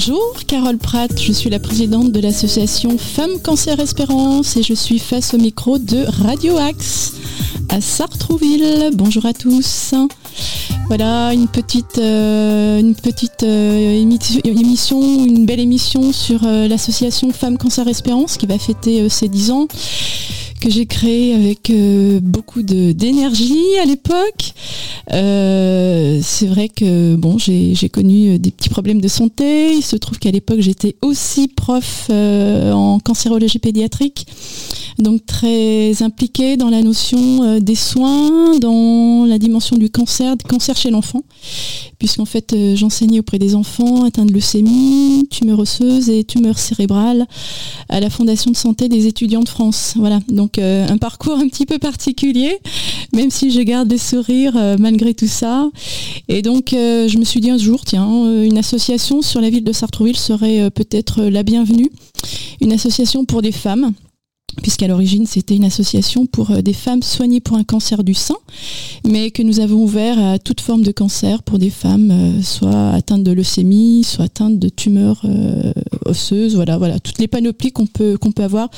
Bonjour, Carole Pratt, je suis la présidente de l'association Femmes Cancer Espérance et je suis face au micro de Radio Axe à Sartrouville. Bonjour à tous. Voilà une petite, euh, une petite euh, émission, une belle émission sur euh, l'association Femmes Cancer Espérance qui va fêter ses 10 ans que j'ai créé avec beaucoup d'énergie à l'époque. c'est vrai que bon, j'ai connu des petits problèmes de santé. Il se trouve qu'à l'époque j'étais aussi prof en cancérologie pédiatrique donc très impliquée dans la notion euh, des soins, dans la dimension du cancer, du cancer chez l'enfant, puisqu'en fait euh, j'enseignais auprès des enfants atteints de leucémie, tumeur osseuse et tumeur cérébrale à la Fondation de santé des étudiants de France. Voilà, donc euh, un parcours un petit peu particulier, même si je garde des sourires malgré tout ça. Et donc je me suis dit un jour, tiens, une association sur la ville de Sartrouville serait peut-être la bienvenue, une association pour des femmes puisqu'à l'origine c'était une association pour euh, des femmes soignées pour un cancer du sein, mais que nous avons ouvert à toute forme de cancer pour des femmes euh, soit atteintes de leucémie, soit atteintes de tumeurs euh, osseuses, voilà, voilà, toutes les panoplies qu'on peut peut avoir.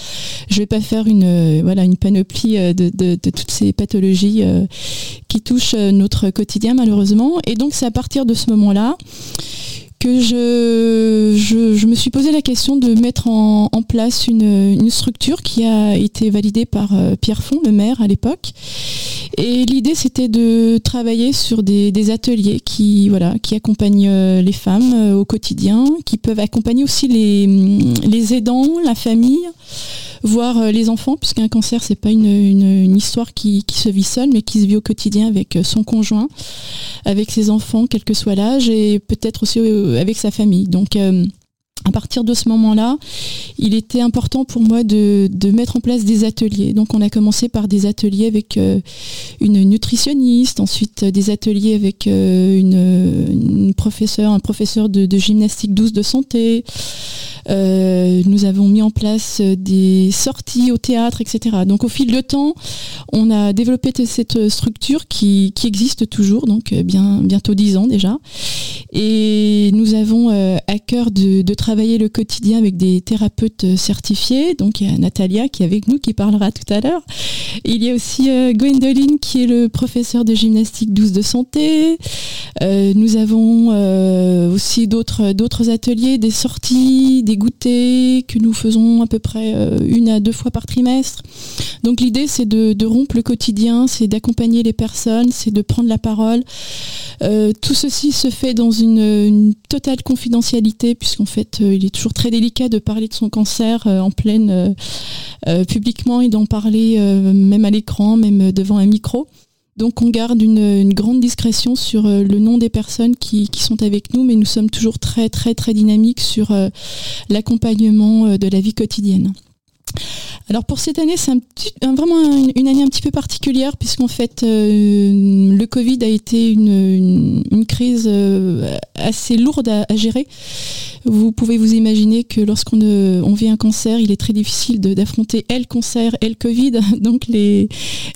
Je vais pas faire une voilà une panoplie de, de, toutes ces pathologies qui touchent notre quotidien malheureusement, et donc c'est à partir de ce moment-là que je, je, me suis posé la question de mettre en, place une, structure qui a été validée par euh, Pierre Fond, le maire à l'époque. Et l'idée c'était de travailler sur des, ateliers qui, voilà, qui accompagnent euh, les femmes euh, au quotidien, qui peuvent accompagner aussi les, les aidants, la famille voir euh, les enfants, puisqu'un cancer, c'est pas une, histoire qui, se vit seule, mais qui se vit au quotidien avec euh, son conjoint, avec ses enfants, quel que soit l'âge, et peut-être aussi euh, avec sa famille. Donc à partir de ce moment-là, il était important pour moi de, mettre en place des ateliers. Donc on a commencé par des ateliers avec une nutritionniste, ensuite des ateliers avec une, un professeur de, de gymnastique douce de santé, euh, nous avons mis en place des sorties au théâtre, etc. Donc au fil de temps, on a développé cette structure qui, existe toujours, donc euh, bien, bientôt dix ans déjà. Et nous avons euh, à cœur de, travailler le quotidien avec des thérapeutes certifiés. Donc il y a Natalia qui est avec nous, qui parlera tout à l'heure. Il y a aussi Gwendoline qui est le professeur de gymnastique douce de santé. nous avons aussi d'autres ateliers, des sorties, goûters que nous faisons à peu près euh, une à deux fois par trimestre. Donc l'idée c'est de, rompre le quotidien, c'est d'accompagner les personnes, c'est de prendre la parole. Euh, tout ceci se fait dans une, totale confidentialité puisqu'en fait euh, il est toujours très délicat de parler de son cancer en pleine publiquement et d'en parler même à l'écran, même devant un micro. Donc on garde une, grande discrétion sur euh, le nom des personnes qui, sont avec nous, mais nous sommes toujours très très très dynamiques sur euh, l'accompagnement euh, de la vie quotidienne. Alors pour cette année, c'est vraiment une, année un petit peu particulière puisqu'en fait le Covid a été une, crise assez lourde à gérer vous pouvez vous imaginer que lorsqu'on euh, vit un cancer, il est très difficile d'affronter le cancer et le Covid. Donc les,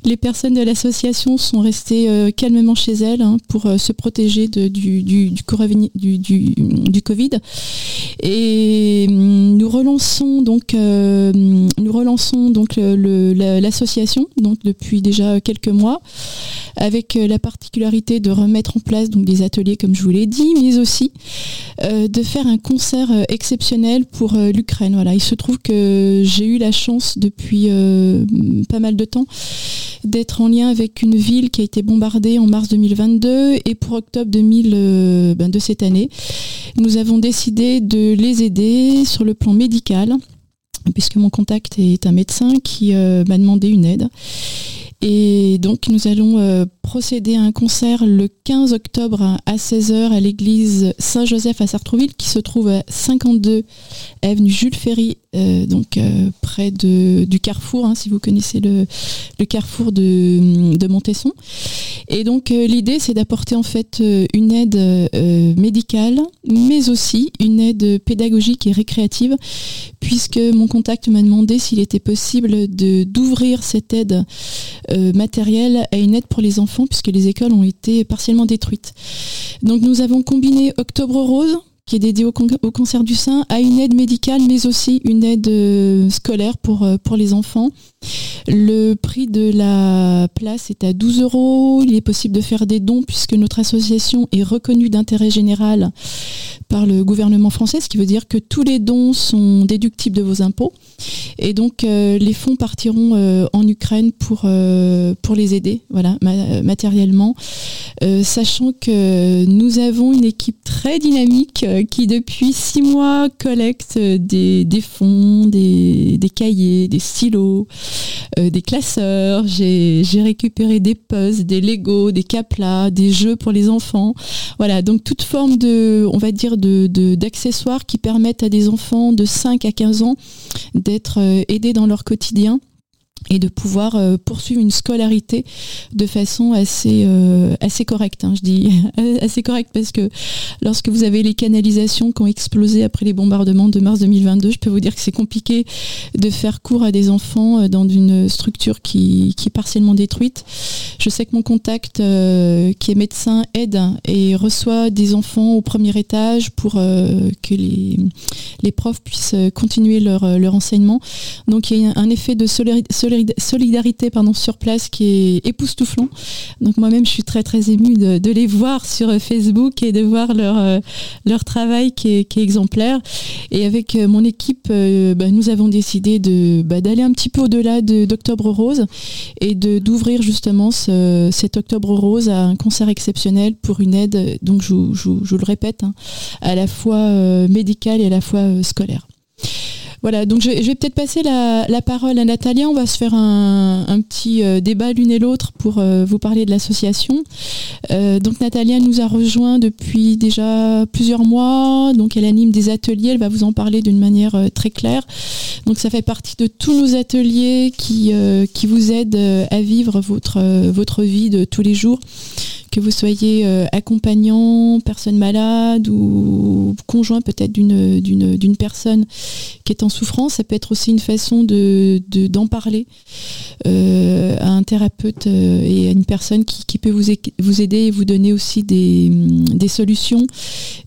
les personnes de l'association sont restées euh, calmement chez elles hein, pour euh, se protéger du, du, du, Covid. Et hum, nous relançons donc, nous relançons donc l'association donc depuis déjà quelques mois avec la particularité de remettre en place donc des ateliers comme je vous l'ai dit, mais aussi de faire un concert euh, exceptionnel pour euh, l'Ukraine. Voilà, il se trouve que j'ai eu la chance depuis euh, pas mal de temps d'être en lien avec une ville qui a été bombardée en mars 2022 et pour octobre 2000 ben, de cette année, nous avons décidé de les aider sur le plan médical puisque mon contact est un médecin qui m'a demandé une aide. Et donc nous allons euh, procéder à un concert le 15 octobre à 16h à l'église Saint-Joseph à Sartrouville qui se trouve à 52 avenue Jules Ferry, euh, donc euh, près de, du carrefour, hein, si vous connaissez le, carrefour de, de, Montesson. Et donc l'idée c'est d'apporter en fait une aide médicale, mais aussi une aide pédagogique et récréative, puisque mon contact m'a demandé s'il était possible d'ouvrir cette aide euh, matériel à une aide pour les enfants puisque les écoles ont été partiellement détruites. Donc nous avons combiné Octobre Rose qui est dédié au, cancer du sein, à une aide médicale, mais aussi une aide euh, scolaire pour, euh, pour les enfants. Le prix de la place est à 12 euros. Il est possible de faire des dons puisque notre association est reconnue d'intérêt général par le gouvernement français, ce qui veut dire que tous les dons sont déductibles de vos impôts. Et donc euh, les fonds partiront en Ukraine pour, pour les aider, voilà, matériellement. sachant que nous avons une équipe très dynamique qui depuis six mois collecte des, fonds, des, cahiers, des stylos, des classeurs. J'ai récupéré des puzzles, des Lego, des caplas, des jeux pour les enfants. Voilà, donc toute forme on va dire, d'accessoires qui permettent à des enfants de 5 à 15 ans d'être euh, aidés dans leur quotidien et de pouvoir euh, poursuivre une scolarité de façon assez euh, assez correcte. Hein, je dis assez correcte parce que lorsque vous avez les canalisations qui ont explosé après les bombardements de mars 2022, je peux vous dire que c'est compliqué de faire cours à des enfants euh, dans une structure qui, qui est partiellement détruite. Je sais que mon contact qui est médecin aide et reçoit des enfants au premier étage pour que les, les profs puissent continuer leur, leur enseignement. Donc il y a un effet de solidarité solidarité pardon, sur place qui est époustouflant. Donc moi-même, je suis très très émue de, les voir sur Facebook et de voir leur, euh, travail qui est, exemplaire. Et avec euh, mon équipe, euh, bah, nous avons décidé de bah, d'aller un petit peu au-delà d'Octobre Rose et de d'ouvrir justement cet Octobre Rose à un concert exceptionnel pour une aide, donc je, je, le répète, hein, à la fois médicale et à la fois scolaire. Voilà, donc je, vais peut-être passer la, parole à Natalia. On va se faire un, petit euh, débat l'une et l'autre pour euh, vous parler de l'association. Euh, donc Natalia nous a rejoint depuis déjà plusieurs mois. Donc elle anime des ateliers. Elle va vous en parler d'une manière très claire. Donc ça fait partie de tous nos ateliers qui, vous aident à vivre votre vie de tous les jours que vous soyez euh, accompagnant, personne malade ou conjoint peut-être d'une, personne qui est en souffrance, ça peut être aussi une façon de, d'en parler euh, à un thérapeute euh, et à une personne qui, peut vous, vous aider et vous donner aussi des, des solutions,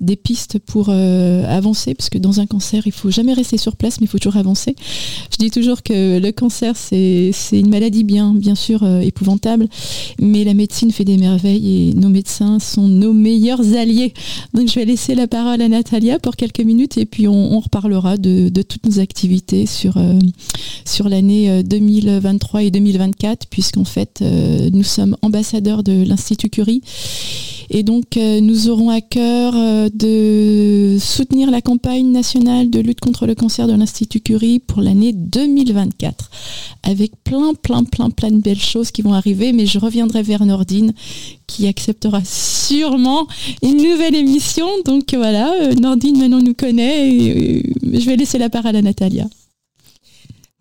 des pistes pour avancer, parce que dans un cancer, il faut jamais rester sur place, mais il faut toujours avancer. Je dis toujours que le cancer, c'est, une maladie bien, bien sûr épouvantable, mais la médecine fait des merveilles nos médecins sont nos meilleurs alliés. Donc je vais laisser la parole à Natalia pour quelques minutes et puis on, reparlera de, toutes nos activités sur, euh, sur l'année 2023 euh, et 2024 puisqu'en fait euh, nous sommes ambassadeurs de l'Institut Curie et donc, euh, nous aurons à cœur euh, de soutenir la campagne nationale de lutte contre le cancer de l'Institut Curie pour l'année 2024, avec plein, plein, plein, plein de belles choses qui vont arriver. Mais je reviendrai vers Nordine, qui acceptera sûrement une nouvelle émission. Donc voilà, euh, Nordine maintenant nous connaît. Et, je vais laisser la parole à Natalia.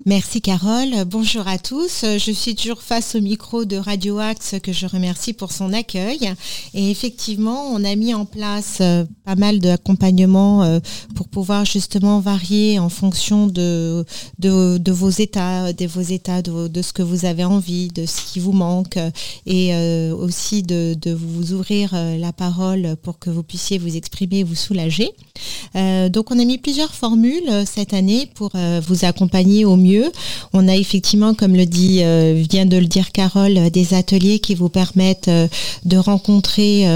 Merci Carole. Bonjour à tous. Je suis toujours face au micro de Radio Axe que je remercie pour son accueil. Et effectivement, on a mis en place euh, pas mal d'accompagnements euh, pour pouvoir justement varier en fonction de, vos états, de vos états, de, ce que vous avez envie, de ce qui vous manque et euh, aussi de, de, vous ouvrir la parole pour que vous puissiez vous exprimer, vous soulager. Donc on a mis plusieurs formules cette année pour vous accompagner au mieux on a effectivement, comme le dit, euh, vient de le dire Carole, euh, des ateliers qui vous permettent euh, de rencontrer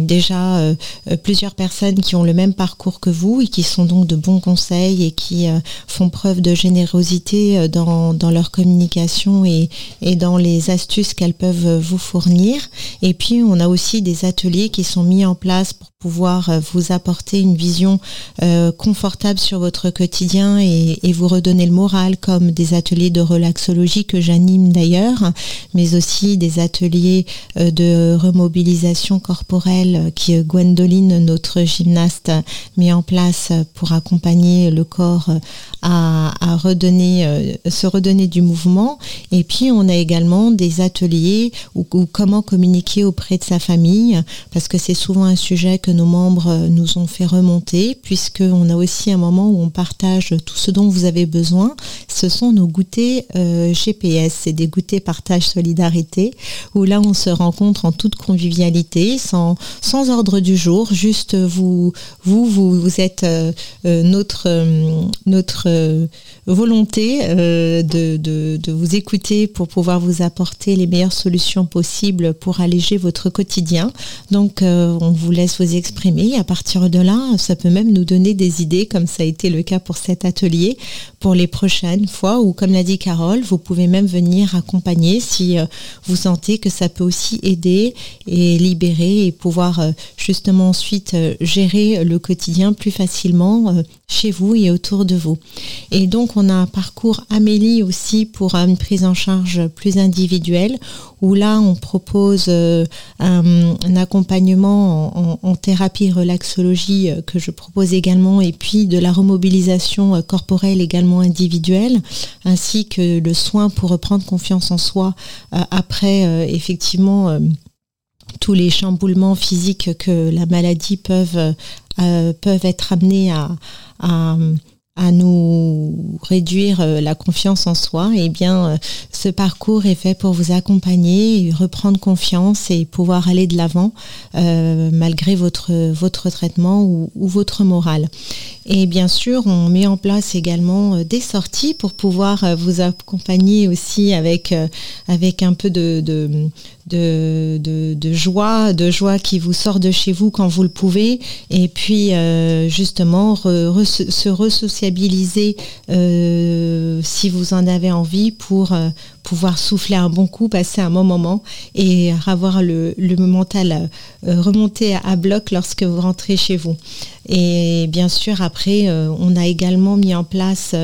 déjà plusieurs personnes qui ont le même parcours que vous et qui sont donc de bons conseils et qui font preuve de générosité dans, leur communication et, dans les astuces qu'elles peuvent vous fournir. Et puis, on a aussi des ateliers qui sont mis en place pour pouvoir euh, vous apporter une vision euh, confortable sur votre quotidien et, vous redonner le moral, comme des ateliers de relaxologie que j'anime d'ailleurs, mais aussi des ateliers euh, de remobilisation corporelle qui Gwendoline, notre gymnaste, met en place pour accompagner le corps à, redonner, se redonner du mouvement. Et puis on a également des ateliers ou comment communiquer auprès de sa famille, parce que c'est souvent un sujet que nos membres euh, nous ont fait remonter, puisqu'on a aussi un moment où on partage tout ce dont vous avez besoin. Ce sont nos goûters GPS, c'est des goûters partage solidarité, où là on se rencontre en toute convivialité, sans, sans ordre du jour, juste vous, vous, vous, vous êtes notre, notre volonté de, de, de vous écouter pour pouvoir vous apporter les meilleures solutions possibles pour alléger votre quotidien. Donc on vous laisse vous exprimer. À partir de là, ça peut même nous donner des idées, comme ça a été le cas pour cet atelier, pour les prochaines fois, ou comme l'a dit Carole, vous pouvez même venir accompagner si euh, vous sentez que ça peut aussi aider et libérer et pouvoir euh, justement ensuite euh, gérer le quotidien plus facilement chez vous et autour de vous. Et donc on a un parcours Amélie aussi pour une prise en charge plus individuelle où là on propose un, accompagnement en, thérapie relaxologie que je propose également et puis de la remobilisation corporelle également individuelle ainsi que le soin pour reprendre confiance en soi après effectivement tous les chamboulements physiques que la maladie peuvent, peuvent être amenés à, à nous réduire euh, la confiance en soi, eh bien euh, ce parcours est fait pour vous accompagner, reprendre confiance et pouvoir aller de l'avant euh, malgré votre votre traitement ou, votre morale. Et bien sûr, on met en place également des sorties pour pouvoir vous accompagner aussi avec avec un peu de, de de, joie, de joie qui vous sort de chez vous quand vous le pouvez, et puis justement se euh, si vous en avez envie pour euh, pouvoir souffler un bon coup, passer un bon moment et avoir le, le mental remonter à, bloc lorsque vous rentrez chez vous. Et bien sûr, après, on a également mis en place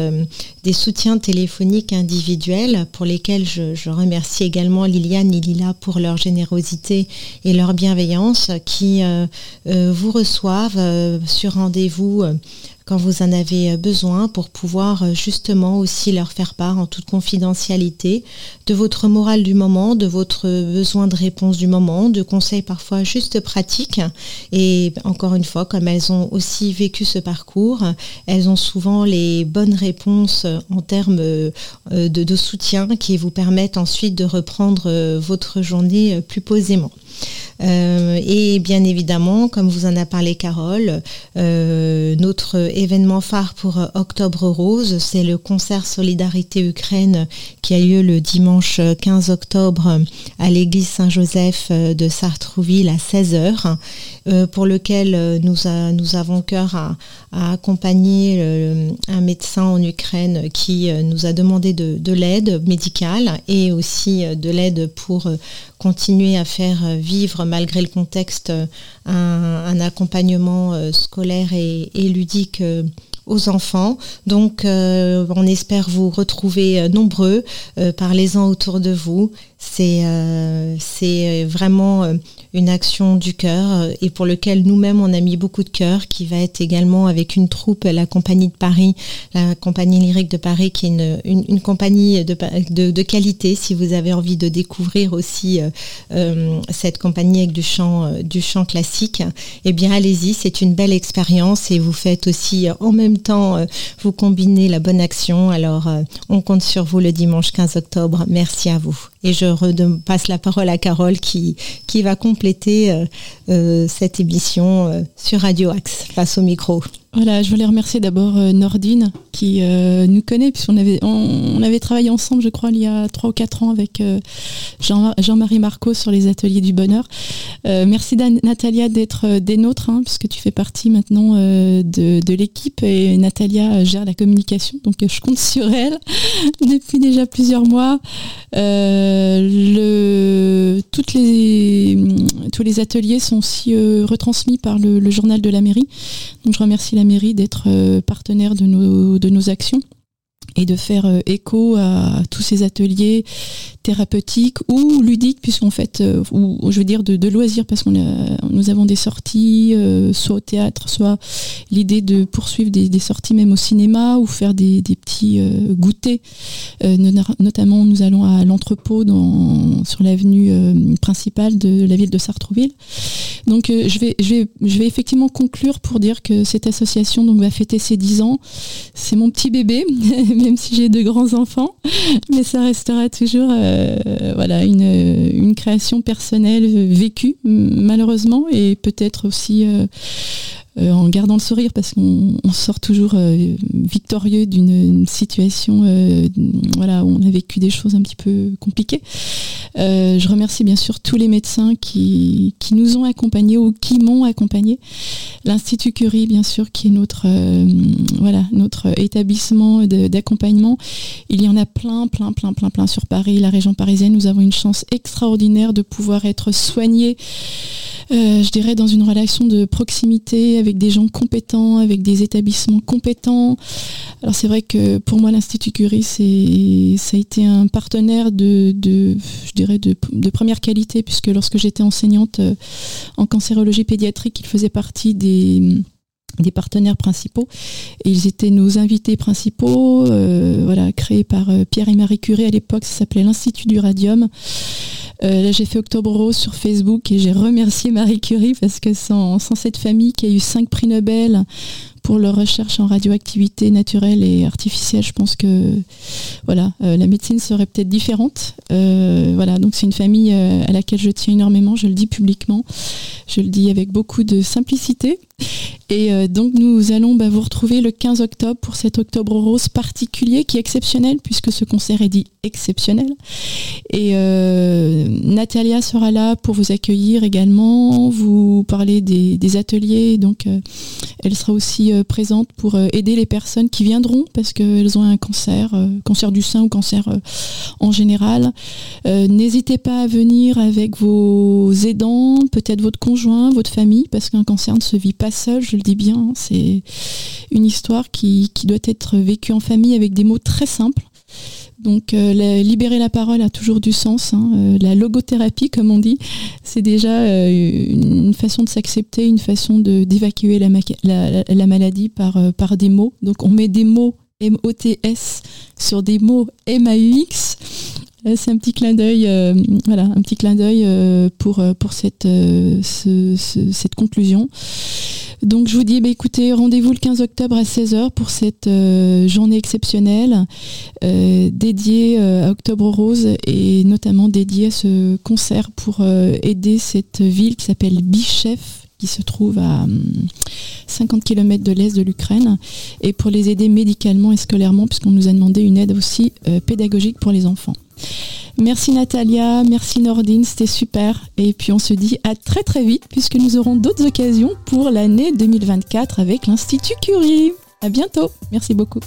des soutiens téléphoniques individuels pour lesquels je, remercie également Liliane et Lila pour leur générosité et leur bienveillance qui euh, euh, vous reçoivent euh, sur rendez-vous quand vous en avez besoin pour pouvoir justement aussi leur faire part en toute confidentialité de votre morale du moment, de votre besoin de réponse du moment, de conseils parfois juste pratiques. Et encore une fois, comme elles ont aussi vécu ce parcours, elles ont souvent les bonnes réponses en termes de, de soutien qui vous permettent ensuite de reprendre votre journée plus posément. Euh, et bien évidemment, comme vous en a parlé Carole, euh, notre événement phare pour Octobre Rose, c'est le concert Solidarité Ukraine qui a lieu le dimanche 15 octobre à l'église Saint-Joseph de Sartrouville à 16h, euh, pour lequel nous, nous avons cœur à, accompagner un médecin en Ukraine qui nous a demandé de, de l'aide médicale et aussi de l'aide pour continuer à faire vivre malgré le contexte un, accompagnement euh, scolaire et, ludique euh, aux enfants. Donc, euh, on espère vous retrouver nombreux. Parlez-en autour de vous. C'est c'est vraiment une action du cœur euh, et pour lequel nous-mêmes on a mis beaucoup de cœur, qui va être également avec une troupe, la compagnie de Paris, la compagnie lyrique de Paris, qui est une, une, compagnie de, de, qualité. Si vous avez envie de découvrir aussi euh, euh, cette compagnie avec du chant, du chant classique, eh bien allez-y, c'est une belle expérience et vous faites aussi en même temps, vous combinez la bonne action. Alors on compte sur vous le dimanche 15 octobre. Merci à vous. Et je passe la parole à Carole qui, va compléter euh, euh, cette émission euh, sur Radio Axe face au micro. Voilà, je voulais remercier d'abord Nordine qui nous connaît puisqu'on avait on, avait travaillé ensemble, je crois, il y a trois ou quatre ans avec Jean, Jean-Marie Marco sur les ateliers du bonheur. merci Natalia d'être des nôtres, hein, puisque tu fais partie maintenant de, l'équipe et Natalia gère la communication, donc je compte sur elle depuis déjà plusieurs mois. toutes les, tous les ateliers sont aussi retransmis par le, journal de la mairie. Je remercie la mairie d'être euh, partenaire de nos actions et de faire euh, écho à tous ces ateliers thérapeutiques ou ludiques, puisqu'en fait, euh, ou je veux dire de, loisirs, parce qu'on nous avons des sorties, euh, soit au théâtre, soit l'idée de poursuivre des, sorties même au cinéma ou faire des, petits goûters. notamment, nous allons à l'entrepôt sur l'avenue principale de la ville de Sartrouville. Donc, je, vais, je, vais, je vais effectivement conclure pour dire que cette association donc, va fêter ses 10 ans. C'est mon petit bébé, même si j'ai deux grands enfants, mais ça restera toujours voilà une, création personnelle vécue malheureusement et peut-être aussi euh, en gardant le sourire parce qu'on sort toujours euh, victorieux d'une situation euh, voilà, où on a vécu des choses un petit peu compliquées. je remercie bien sûr tous les médecins qui, qui nous ont accompagnés ou qui m'ont accompagné. L'Institut Curie, bien sûr, qui est notre, voilà, notre établissement d'accompagnement. Il y en a plein, plein, plein, plein, plein sur Paris, la région parisienne. Nous avons une chance extraordinaire de pouvoir être soignés je dirais, dans une relation de proximité des gens compétents, avec des établissements compétents. Alors c'est vrai que pour moi, l'Institut Curie, ça a été un partenaire de, je dirais, de, première qualité, puisque lorsque j'étais enseignante euh, en cancérologie pédiatrique, il faisait partie des des partenaires principaux. Et ils étaient nos invités principaux euh, voilà créés par Pierre et Marie Curie à l'époque. Ça s'appelait l'Institut du Radium euh, là, j'ai fait Octobre Rose sur Facebook et j'ai remercié Marie Curie parce que sans, cette famille qui a eu cinq prix Nobel pour leur recherche en radioactivité naturelle et artificielle, je pense que voilà, euh, la médecine serait peut-être différente. Euh, voilà, donc c'est une famille à laquelle je tiens énormément, je le dis publiquement, je le dis avec beaucoup de simplicité. Et donc nous allons bah, vous retrouver le 15 octobre pour cet Octobre Rose particulier qui est exceptionnel puisque ce concert est dit exceptionnel. Et euh, Natalia sera là pour vous accueillir également, vous parler des, ateliers. Donc euh, elle sera aussi présente pour aider les personnes qui viendront parce qu'elles ont un cancer, cancer du sein ou cancer en général. N'hésitez pas à venir avec vos aidants, peut-être votre conjoint, votre famille, parce qu'un cancer ne se vit pas seul je le dis bien. Hein, c'est une histoire qui, doit être vécue en famille avec des mots très simples. Donc euh, libérer la parole a toujours du sens. Hein. Euh, la logothérapie, comme on dit, c'est déjà euh, une façon de s'accepter, une façon d'évacuer la, maladie par, par des mots. Donc on met des mots M-O-T-S sur des mots M-A-U-X. C'est un petit clin d'œil, voilà, pour, pour cette, cette conclusion. Donc je vous dis, bah, écoutez, rendez-vous le 15 octobre à 16h pour cette euh, journée exceptionnelle euh, dédiée euh, à Octobre Rose et notamment dédiée à ce concert pour aider cette ville qui s'appelle Bichev qui se trouve à 50 hum, km de l'est de l'Ukraine, et pour les aider médicalement et scolairement, puisqu'on nous a demandé une aide aussi pédagogique pour les enfants. Merci Natalia, merci Nordine, c'était super. Et puis on se dit à très très vite puisque nous aurons d'autres occasions pour l'année 2024 avec l'Institut Curie. À bientôt. Merci beaucoup.